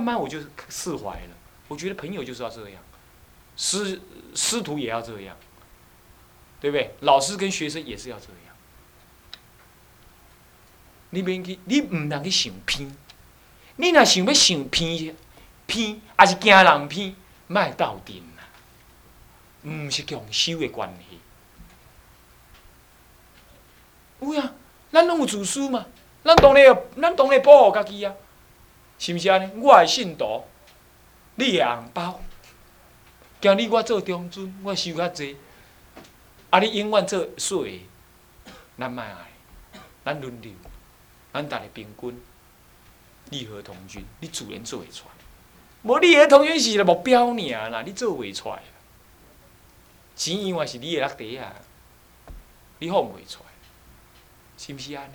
慢慢我就释怀了。我觉得朋友就是要这样，师师徒也要这样，对不对？老师跟学生也是要这样。你免去，你唔能去想偏。你若想要想偏偏，还是惊人偏，莫到顶啦。毋是强修的关系。有呀，咱拢有自私嘛。咱当然，咱当然保护家己啊，是毋是安尼？我的信徒，你的红包，今日我做中尊，我收较济，啊，你永远做小的，咱莫爱，咱轮流，咱逐个平均，利合同军，你自然做会出。来。无利和同军是一个目标尔啦，你做袂出。来。钱永远是你的落地啊，你放袂出。来。是毋是安尼？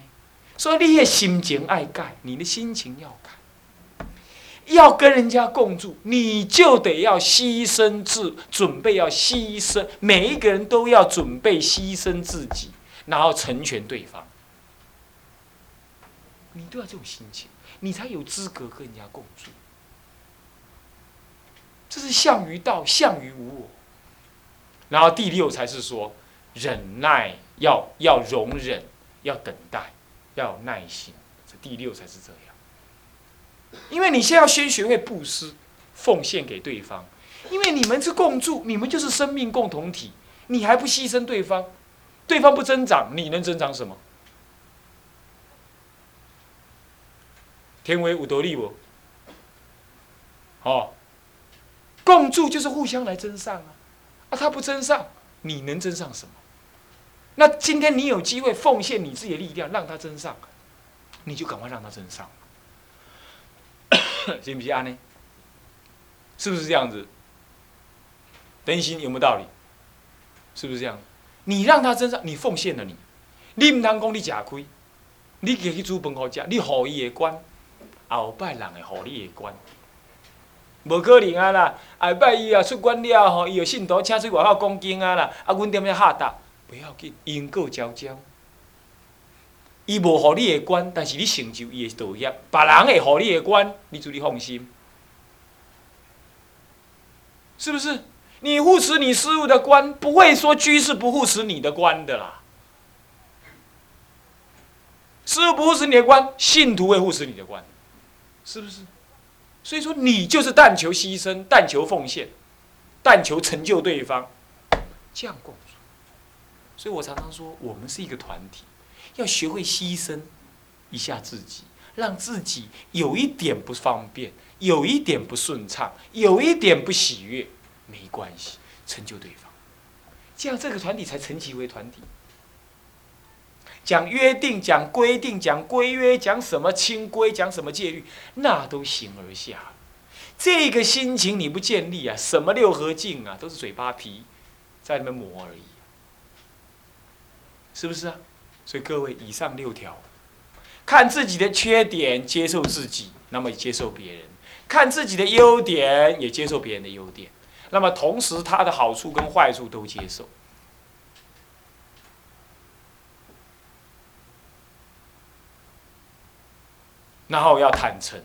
所以你的心情爱改，你的心情要改。要跟人家共住，你就得要牺牲自，准备要牺牲。每一个人都要准备牺牲自己，然后成全对方。你都要这种心情，你才有资格跟人家共住。这是相于道，相于无我。然后第六才是说，忍耐要要容忍。要等待，要有耐心，这第六才是这样。因为你先要先学会布施、奉献给对方，因为你们是共住，你们就是生命共同体，你还不牺牲对方，对方不增长，你能增长什么？天为五得利不？哦，共住就是互相来增上啊，啊，他不增上，你能增上什么？那今天你有机会奉献你自己的力量，让他增上，你就赶快让他增上，行不行啊？呢？是不是这样子？等心有没有道理？是不是这样？你让他增上，你奉献了你，你唔通讲你吃亏，你去去煮饭好食，你好伊的官，后摆人会好你的官，无可能啊啦！后摆伊啊出关了吼，伊有信徒请出外口讲经啊啦，啊，阮踮遐下达。不要紧，因果交交。伊无互你的关，但是你成就伊的道业，别人会互你的关，你注意放心，是不是？你护持你师傅的关，不会说居士不护持你的关的啦。师傅不护持你的关，信徒会护持你的关，是不是？所以说，你就是但求牺牲，但求奉献，但求成就对方，这样过。所以我常常说，我们是一个团体，要学会牺牲一下自己，让自己有一点不方便，有一点不顺畅，有一点不喜悦，没关系，成就对方，这样这个团体才成其为团体。讲约定，讲规定，讲规约，讲什么清规，讲什么戒律，那都形而下。这个心情你不建立啊，什么六合镜啊，都是嘴巴皮，在那边磨而已。是不是啊？所以各位，以上六条，看自己的缺点，接受自己，那么接受别人；看自己的优点，也接受别人的优点。那么同时，他的好处跟坏处都接受。然后要坦诚，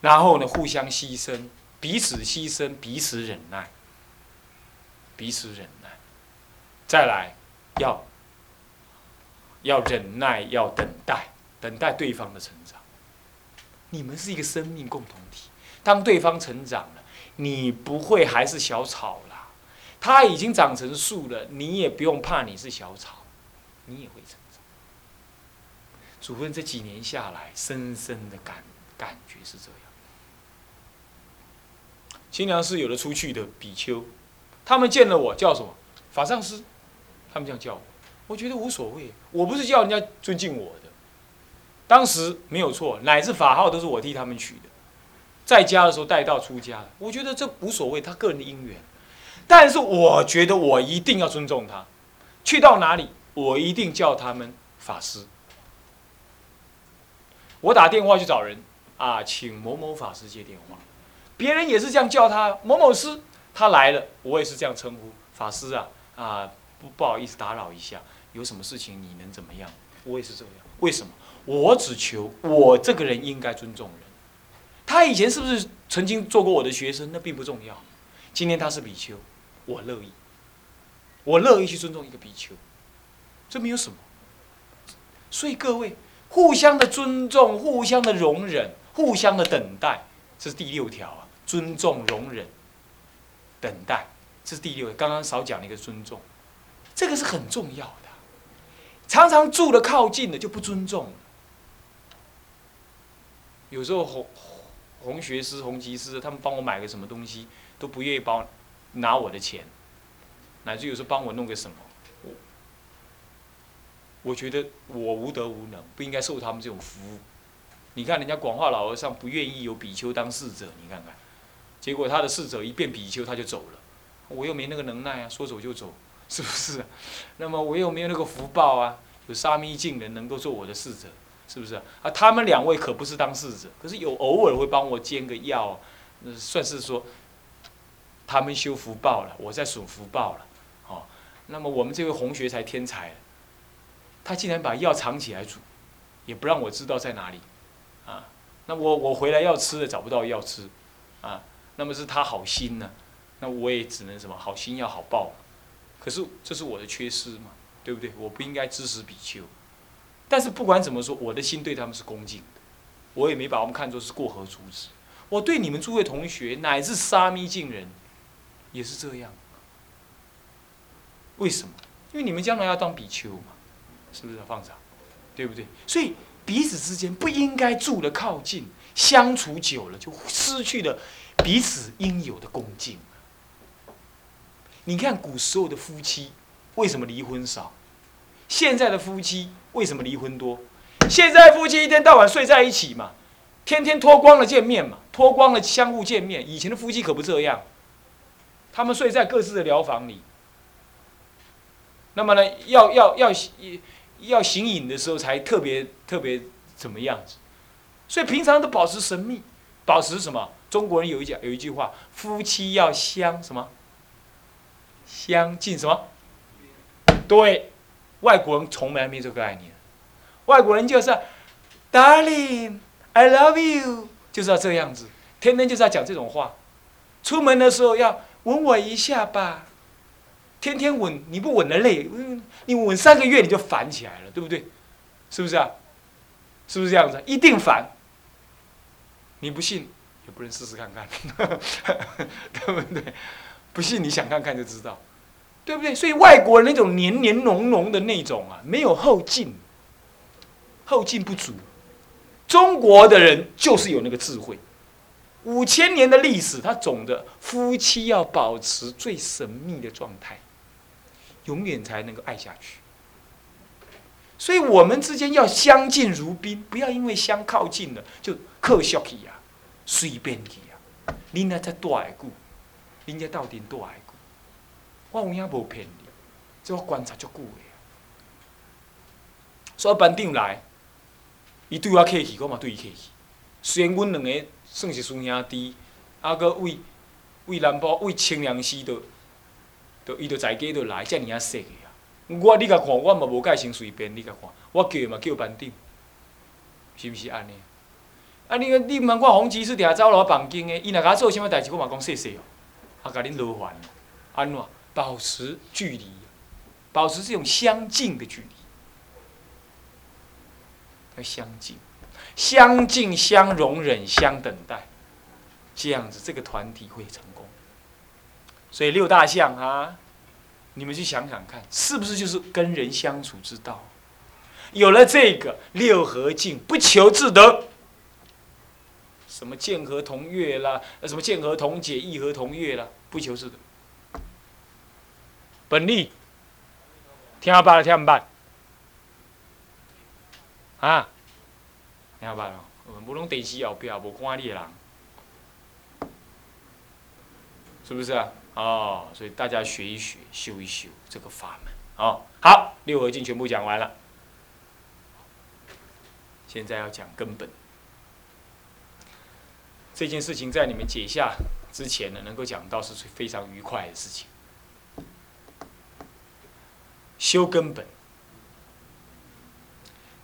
然后呢，互相牺牲，彼此牺牲，彼此忍耐，彼此忍耐，再来。要要忍耐，要等待，等待对方的成长。你们是一个生命共同体，当对方成长了，你不会还是小草啦。他已经长成树了，你也不用怕你是小草，你也会成长。主任这几年下来，深深的感感觉是这样。清凉寺有的出去的比丘，他们见了我叫什么法上师。他们这样叫我，我觉得无所谓。我不是叫人家尊敬我的，当时没有错，乃至法号都是我替他们取的。在家的时候带到出家我觉得这无所谓，他个人的因缘。但是我觉得我一定要尊重他，去到哪里我一定叫他们法师。我打电话去找人啊，请某某法师接电话。别人也是这样叫他某某师，他来了，我也是这样称呼法师啊啊。不不好意思打扰一下，有什么事情你能怎么样？我也是这样。为什么？我只求我这个人应该尊重人，他以前是不是曾经做过我的学生？那并不重要。今天他是比丘，我乐意，我乐意去尊重一个比丘，这没有什么。所以各位，互相的尊重，互相的容忍，互相的等待，这是第六条啊。尊重、容忍、等待，这是第六。刚刚少讲了一个尊重，这个是很重要的。常常住的靠近的就不尊重。有时候红红学师、红吉师，他们帮我买个什么东西，都不愿意帮拿我的钱，乃至有时候帮我弄个什么，我我觉得我无德无能，不应该受他们这种服务。你看人家广化老和尚不愿意有比丘当侍者，你看看。结果他的侍者一变比丘，他就走了。我又没那个能耐啊，说走就走，是不是？那么我又没有那个福报啊，有沙弥净人能够做我的侍者，是不是？啊，他们两位可不是当侍者，可是有偶尔会帮我煎个药，那算是说他们修福报了，我在损福报了。哦，那么我们这位红学才天才，他竟然把药藏起来煮，也不让我知道在哪里，啊，那我我回来要吃的找不到药吃，啊。那么是他好心呢，那我也只能什么好心要好报，可是这是我的缺失嘛，对不对？我不应该支持比丘，但是不管怎么说，我的心对他们是恭敬的，我也没把他们看作是过河卒子。我对你们诸位同学乃至沙弥敬人，也是这样。为什么？因为你们将来要当比丘嘛，是不是放长？对不对？所以彼此之间不应该住的靠近，相处久了就失去了。彼此应有的恭敬。你看古时候的夫妻为什么离婚少？现在的夫妻为什么离婚多？现在夫妻一天到晚睡在一起嘛，天天脱光了见面嘛，脱光了相互见面。以前的夫妻可不这样，他们睡在各自的疗房里。那么呢，要要要要行隐的时候才特别特别怎么样子？所以平常都保持神秘，保持什么？中国人有一讲有一句话，夫妻要相什么？相近什么？对，外国人从来没这个概念。外国人就是，Darling，I love you，就是要这样子，天天就是要讲这种话。出门的时候要吻我一下吧，天天吻，你不吻的累，你吻三个月你就烦起来了，对不对？是不是啊？是不是这样子？一定烦。你不信？也不能试试看看，对不对？不信你想看看就知道，对不对？所以外国人那种黏黏浓浓的那种啊，没有后劲，后劲不足。中国的人就是有那个智慧，五千年的历史，他总的夫妻要保持最神秘的状态，永远才能够爱下去。所以我们之间要相敬如宾，不要因为相靠近了就刻笑起呀。随便去啊！恁那才大个久，恁家到底大个久？我有影无骗你，即我观察足久个。所以班长来，伊对我客气，我嘛对伊客气。虽然阮两个算是师兄弟，啊，搁为为南部为清凉寺，都都伊都在家都来，遮尔啊说个啊。我你甲看，我嘛无介先随便，你甲看，我叫伊嘛叫班长，是毋是安尼？啊！你你毋通看红旗是定走路房间的，伊若甲我做啥物代志，我嘛讲谢谢哦。啊，甲恁劳烦，安怎保持距离，保持这种相近的距离，要相近、相近、相容忍、相等待，这样子这个团体会成功。所以六大项啊，你们去想想看，是不是就是跟人相处之道？有了这个六合敬，不求自得。什么剑合同月啦，什么剑合同解，义合同月啦，不求是的。本力，听下办了，听下办。啊，听下办咯，无拢电视后壁无看你的人，是不是啊？哦，所以大家学一学，修一修这个法门。哦，好，六合经全部讲完了，现在要讲根本。这件事情在你们解下之前呢，能够讲到是非常愉快的事情。修根本，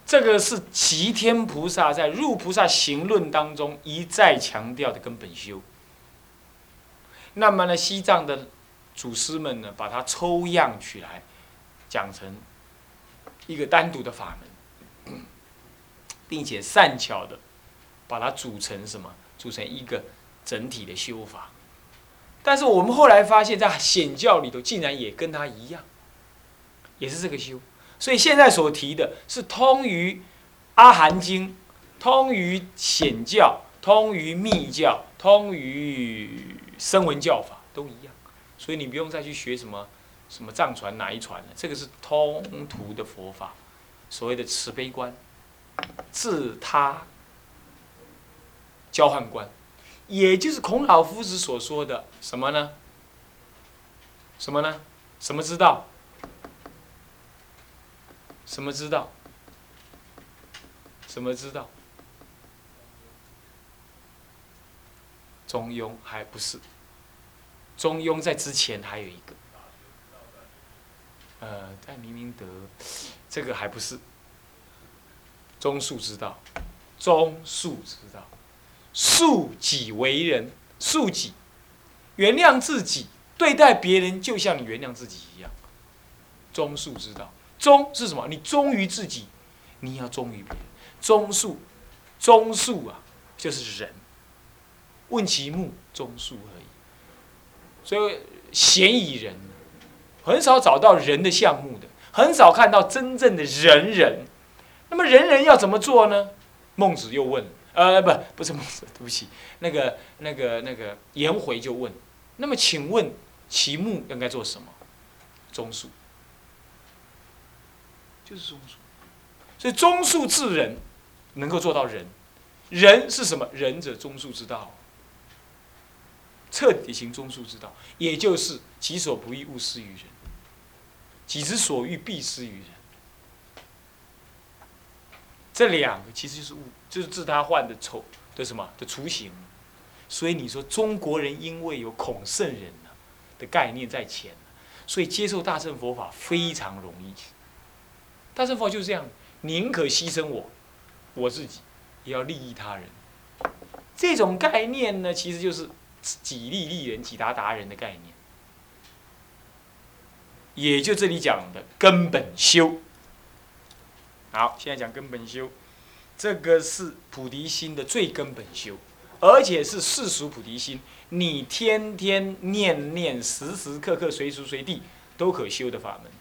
这个是齐天菩萨在《入菩萨行论》当中一再强调的根本修。那么呢，西藏的祖师们呢，把它抽样起来，讲成一个单独的法门，并且善巧的把它组成什么？组成一个整体的修法。但是我们后来发现，在显教里头，竟然也跟它一样，也是这个修。所以现在所提的是通于阿含经，通于显教，通于密教，通于声闻教法都一样。所以你不用再去学什么什么藏传哪一传了，这个是通途的佛法，所谓的慈悲观、自他交换观。也就是孔老夫子所说的什么呢？什么呢？什么之道？什么之道？什么之道？中庸还不是。中庸在之前还有一个，呃，在明明德，这个还不是。中恕之道，中恕之道。恕己为人，恕己，原谅自己，对待别人就像你原谅自己一样。忠恕之道，忠是什么？你忠于自己，你要忠于别人。忠恕，忠恕啊，就是人。问其目，忠恕而已。所以嫌疑人，很少找到人的项目的，很少看到真正的人人。那么人人要怎么做呢？孟子又问。呃，不，不是孟子，对不起，那个、那个、那个颜回就问，那么请问其目应该做什么？中恕，就是中恕，所以中恕治人，能够做到仁。仁是什么？仁者中恕之道，彻底行中恕之道，也就是己所不欲，勿施于人；己之所欲，必施于人。这两个其实就是物。就是自他换的丑的什么的雏形，所以你说中国人因为有孔圣人的概念在前，所以接受大乘佛法非常容易。大乘佛法就是这样，宁可牺牲我，我自己也要利益他人。这种概念呢，其实就是己利利人，己达达人的概念。也就这里讲的根本修。好，现在讲根本修。这个是菩提心的最根本修，而且是世俗菩提心，你天天念念，时时刻刻、随时随地都可修的法门。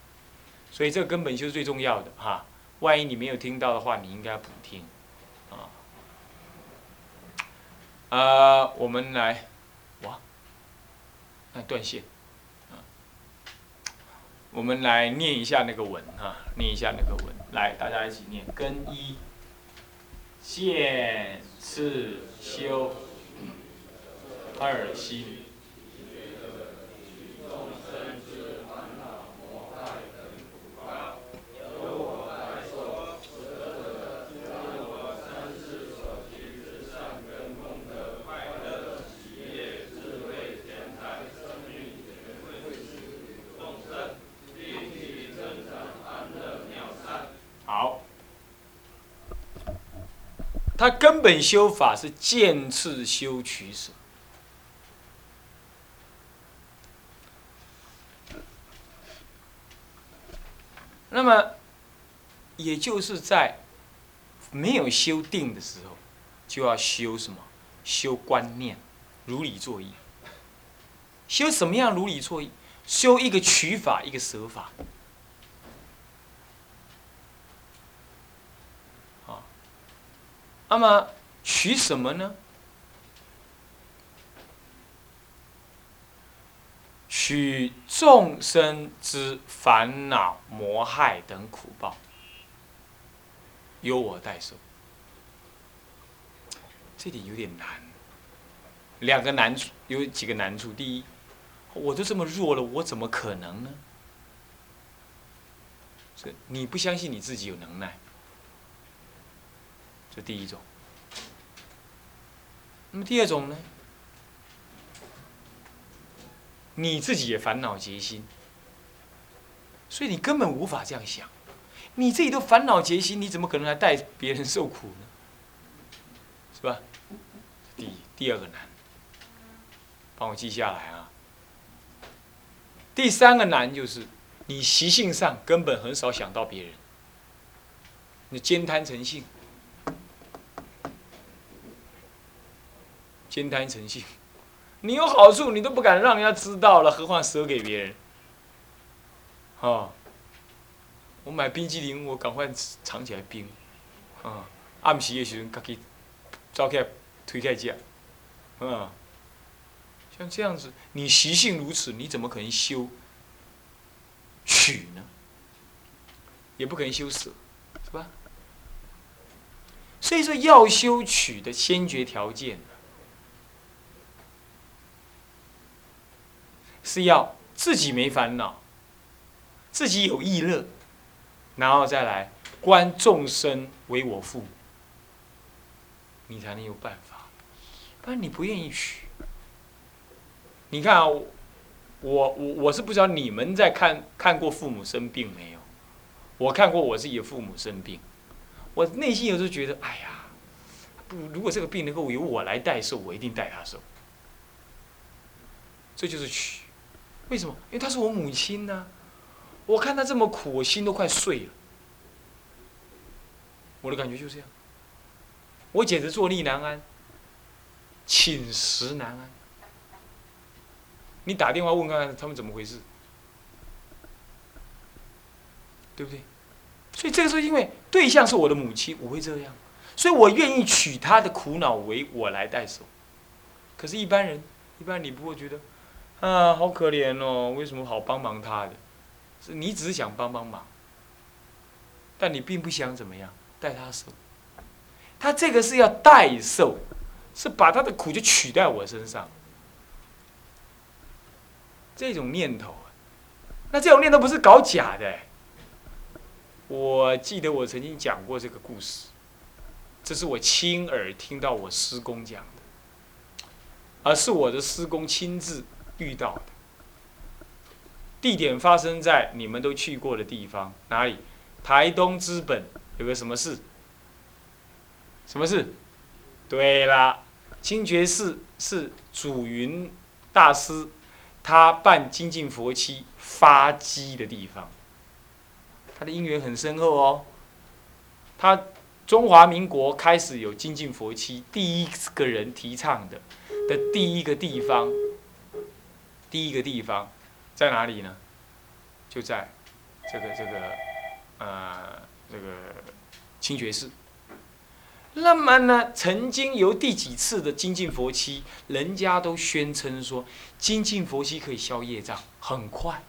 所以这个根本修是最重要的哈。万一你没有听到的话，你应该补听啊。啊，我们来，哇，那断线。我们来念一下那个文哈，念一下那个文，来，大家一起念跟一。见次修二心。他根本修法是渐次修取舍，那么也就是在没有修定的时候，就要修什么？修观念，如理作意。修什么样如理作意？修一个取法，一个舍法。那么取什么呢？取众生之烦恼、魔害等苦报，由我代受。这点有点难。两个难处，有几个难处。第一，我都这么弱了，我怎么可能呢？这你不相信你自己有能耐。这第一种，那么第二种呢？你自己也烦恼结心，所以你根本无法这样想，你自己都烦恼结心，你怎么可能还带别人受苦呢？是吧？第第二个难，帮我记下来啊。第三个难就是，你习性上根本很少想到别人，你兼贪成性，兼贪成性，你有好处你都不敢让人家知道了，何况舍给别人？哦，我买冰激凌，我赶快藏起来冰，啊，暗时的时阵，家己走起推开食，啊，像这样子，你习性如此，你怎么可能修取呢？也不可能修舍，是吧？所以说，要修取的先决条件，是要自己没烦恼。自己有意乐，然后再来观众生为我父母，你才能有办法。不然你不愿意娶。你看啊，我我我是不知道你们在看看过父母生病没有？我看过我自己的父母生病，我内心有时候觉得，哎呀，不，如果这个病能够由我来代受，我一定代他受。这就是取，为什么？因为她是我母亲呢。我看她这么苦，我心都快碎了。我的感觉就这样，我简直坐立难安，寝食难安。你打电话问看看他们怎么回事，对不对？所以这个是因为对象是我的母亲，我会这样，所以我愿意取她的苦恼为我来代受。可是，一般人，一般你不会觉得，啊，好可怜哦，为什么好帮忙他的？是你只是想帮帮忙，但你并不想怎么样代他受。他这个是要代受，是把他的苦就取在我身上。这种念头，那这种念头不是搞假的。我记得我曾经讲过这个故事，这是我亲耳听到我师公讲的，而是我的师公亲自遇到的。地点发生在你们都去过的地方，哪里？台东资本有个什么事？什么事？对了，清觉寺是祖云大师他办精进佛期发迹的地方，他的因缘很深厚哦。他中华民国开始有精进佛期，第一个人提倡的的第一个地方，第一个地方。在哪里呢？就在这个这个呃这个清觉寺。那么呢，曾经有第几次的精进佛期，人家都宣称说精进佛期可以消业障，很快。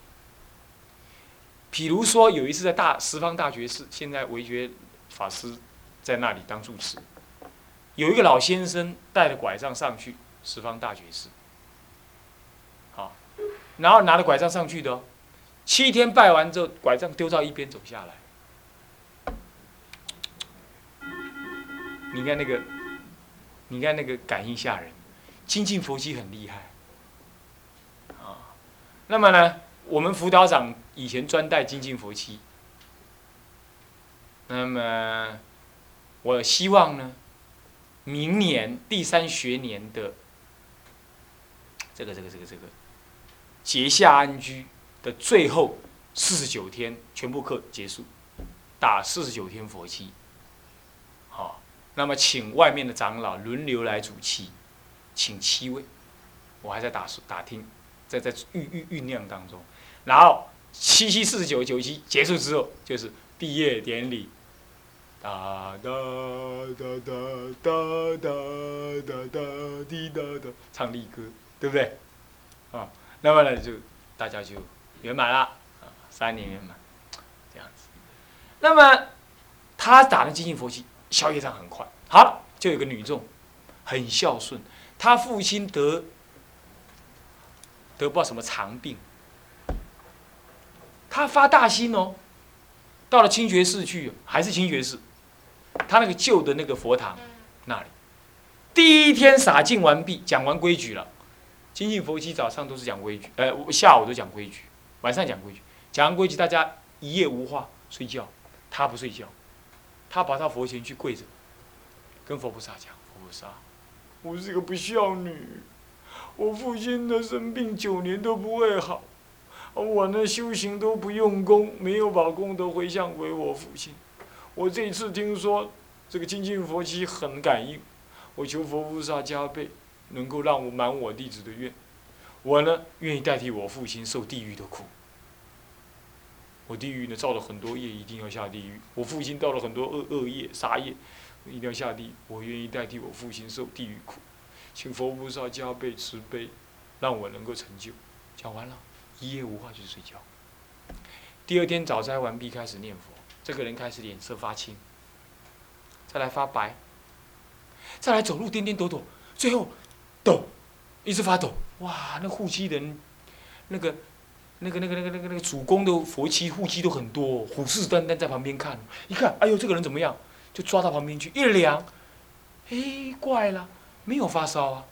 比如说有一次在大十方大觉寺，现在维觉法师在那里当住持，有一个老先生带着拐杖上去十方大觉寺。然后拿着拐杖上去的，哦七天拜完之后，拐杖丢到一边走下来。你看那个，你看那个感应吓人，精进佛机很厉害。啊，那么呢，我们辅导长以前专带精进佛机。那么，我希望呢，明年第三学年的这个这个这个这个。结下安居的最后四十九天，全部课结束，打四十九天佛七。好，那么请外面的长老轮流来主七，请七位，我还在打打听，在在酝酝酝酿当中。然后七七四十九九七结束之后，就是毕业典礼，哒哒哒哒哒哒哒哒滴哒哒，唱力歌，对不对？啊。那么呢，就大家就圆满了啊，三年圆满，这样子。那么他打的精进佛气，消业障很快。好，就有个女众，很孝顺，他父亲得得不知道什么长病，他发大心哦，到了清觉寺去，还是清觉寺，他那个旧的那个佛堂那里，第一天洒净完毕，讲完规矩了。精进佛期早上都是讲规矩，呃，下午都讲规矩，晚上讲规矩，讲完规矩大家一夜无话睡觉，他不睡觉，他跑到佛前去跪着，跟佛菩萨讲：“佛菩萨，我是个不孝女，我父亲的生病九年都不会好，我呢修行都不用功，没有把功德回向给我父亲。我这一次听说这个精进佛七很感应，我求佛菩萨加倍，能够让我满我弟子的愿。我呢愿意代替我父亲受地狱的苦。”我地狱呢造了很多业，一定要下地狱。我父亲造了很多恶恶业、杀业，一定要下地狱。我愿意代替我父亲受地狱苦，请佛菩萨加倍慈悲，让我能够成就。讲完了，一夜无话去睡觉。第二天早斋完毕，开始念佛。这个人开始脸色发青，再来发白，再来走路颠颠抖抖，最后抖，一直发抖。哇，那护妻人，那个。那个、那个、那个、那个、那个主公的佛妻护妻都很多，虎视眈眈在旁边看。一看，哎呦，这个人怎么样？就抓到旁边去，一量，哎，怪了，没有发烧啊。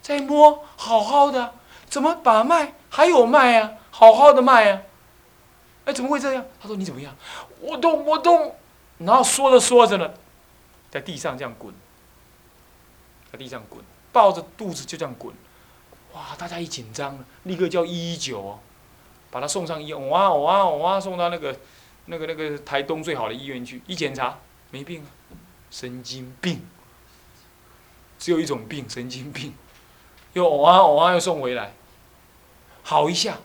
再摸，好好的，怎么把脉？还有脉啊，好好的脉啊。哎，怎么会这样？他说你怎么样？我动，我动。然后说着说着呢，在地上这样滚，在地上滚，抱着肚子就这样滚。哇，大家一紧张立刻叫一一九哦。把他送上医院，哇哇哇，送到那个、那个、那个台东最好的医院去。一检查，没病啊，神经病。只有一种病，神经病。又哇哇又送回来，好一下，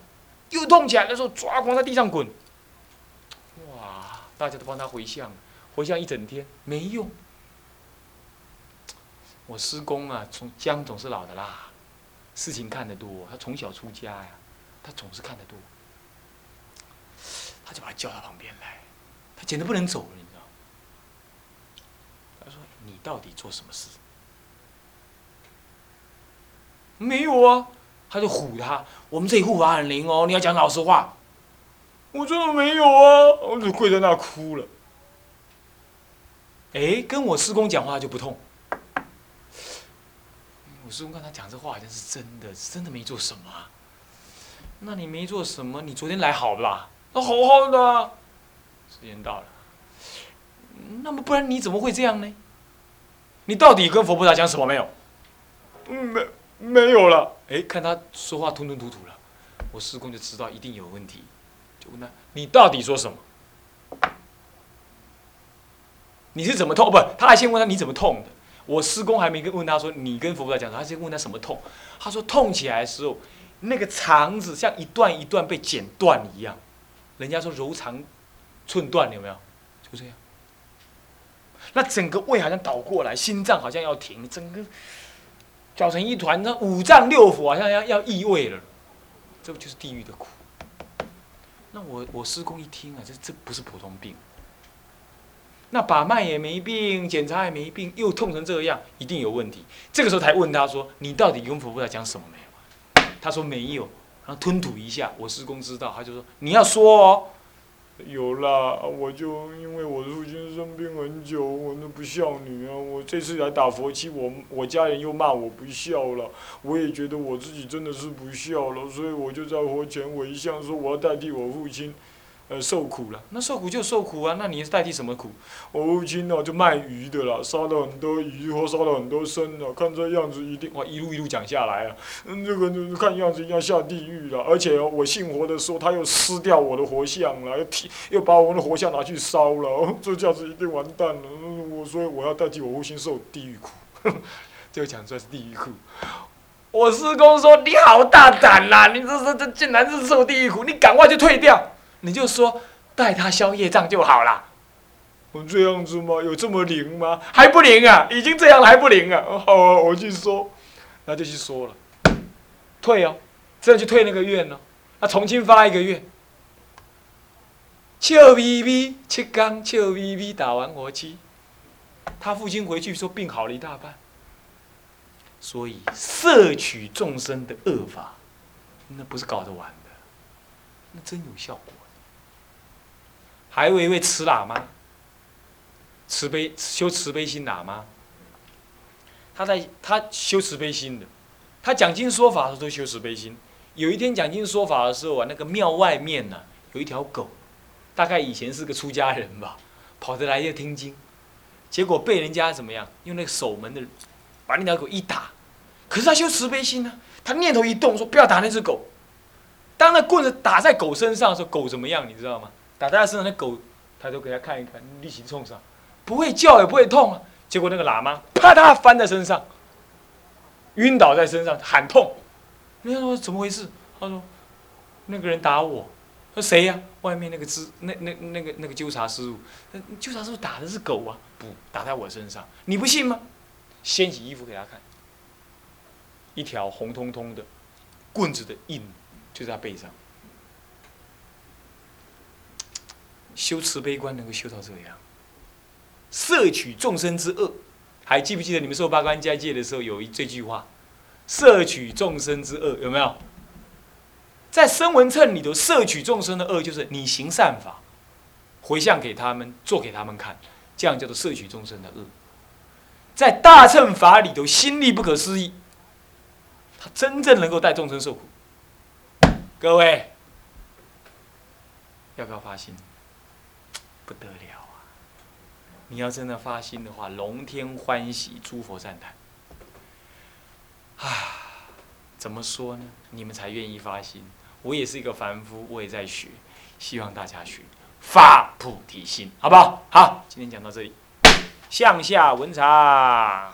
又痛起来的时候，抓狂在地上滚。哇！大家都帮他回向，回向一整天没用。我师公啊，从姜总是老的啦，事情看得多，他从小出家呀，他总是看得多。他就把他叫到旁边来，他简直不能走了，你知道？他说：“你到底做什么事？”没有啊，他就唬他：“我们这里护法很灵哦，你要讲老实话。”我真的没有啊，我就跪在那哭了。哎，跟我师公讲话就不痛。我师公跟他讲这话好像是真的，真的没做什么。那你没做什么？你昨天来好吧？那好好的，时间到了。那么不然你怎么会这样呢？你到底跟佛菩萨讲什么没有？没没有了。哎，看他说话吞吞吐吐了，我师公就知道一定有问题，就问他：你到底说什么？你是怎么痛？不，他还先问他你怎么痛的。我师公还没跟问他说你跟佛菩萨讲，他先问他什么痛。他说痛起来的时候，那个肠子像一段一段被剪断一样。人家说柔肠寸断，有没有？就这样。那整个胃好像倒过来，心脏好像要停，整个搅成一团，那五脏六腑好像要要异味了。这不就是地狱的苦？那我我师公一听啊，这这不是普通病。那把脉也没病，检查也没病，又痛成这样，一定有问题。这个时候才问他说：“你到底跟婆婆在讲什么没有？”他说：“没有。”然后吞吐一下，我师公知道，他就说：“你要说哦。”有啦，我就因为我父亲生病很久，我那不孝女啊，我这次来打佛七，我我家人又骂我不孝了，我也觉得我自己真的是不孝了，所以我就在佛前我一向，说我要代替我父亲。呃，受苦了，那受苦就受苦啊！那你是代替什么苦？我父亲呢，就卖鱼的啦，杀了很多鱼或杀了很多生的，看这样子一定哇，一路一路讲下来啊，嗯，这个看样子要下地狱了。而且我信佛的时候，他又撕掉我的佛像了，又提又把我的佛像拿去烧了，这下子一定完蛋了。我所以我要代替我父亲受地狱苦，就讲出来是地狱苦。我师公说：“你好大胆呐！你这这这竟然是受地狱苦，你赶快就退掉。”你就说带他消业障就好了。我这样子吗？有这么灵吗？还不灵啊！已经这样了还不灵啊！好啊，我去说，那就去说了，退哦，这样就退那个愿哦。那重新发一个愿，笑眯眯七缸，笑眯眯打完活期。他父亲回去说病好了一大半。所以摄取众生的恶法，那不是搞得完的，那真有效果。还有一位慈喇嘛，慈悲修慈悲心喇嘛，他在他修慈悲心的，他讲经说法的时候都修慈悲心。有一天讲经说法的时候啊，那个庙外面呢有一条狗，大概以前是个出家人吧，跑得来要听经，结果被人家怎么样？用那个守门的把那条狗一打，可是他修慈悲心呢，他念头一动说不要打那只狗。当那棍子打在狗身上的时候，狗怎么样？你知道吗？打在他身上，那狗抬头给他看一看，力气冲上，不会叫也不会痛啊。结果那个喇嘛啪嗒翻在身上，晕倒在身上喊痛。人家说怎么回事？他说那个人打我。说谁呀？外面那个知那那那个那个纠察师傅，纠察师傅打的是狗啊，不打在我身上，你不信吗？掀起衣服给他看，一条红彤彤的棍子的印就在他背上。修慈悲观能够修到这样，摄取众生之恶，还记不记得你们受八关斋戒的时候有一这句话？摄取众生之恶有没有？在声闻称里头，摄取众生的恶，就是你行善法，回向给他们，做给他们看，这样叫做摄取众生的恶。在大乘法里头，心力不可思议，他真正能够带众生受苦。各位，要不要发心？不得了啊！你要真的发心的话，龙天欢喜，诸佛赞叹。啊，怎么说呢？你们才愿意发心。我也是一个凡夫，我也在学，希望大家学发菩提心，好不好？好，今天讲到这里，向下文长，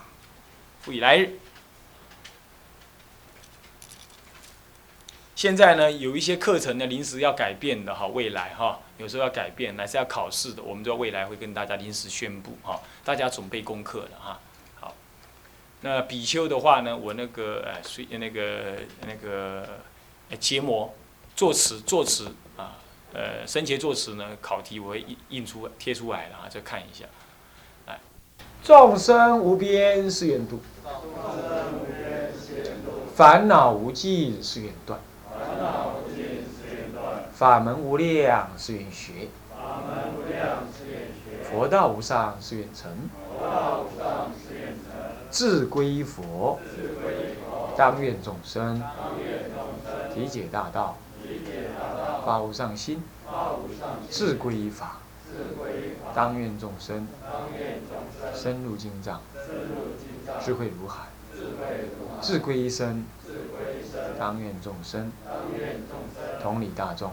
复以来日。现在呢，有一些课程呢临时要改变的哈，未来哈，有时候要改变，乃是要考试的，我们就未来会跟大家临时宣布哈，大家准备功课了哈。好，那比丘的话呢，我那个呃，随那个那个结膜。作词作词啊，呃，生前作词呢，考题我会印印出贴出来了啊，再看一下。来，众生无边誓愿度，烦恼无尽誓愿断，法门无量誓愿学，佛道无上誓愿成，自归佛，当愿众生。体解大道。发无上心，自归法，当愿众生。深入经藏，智慧如海，自归身，当愿众生。同理大众，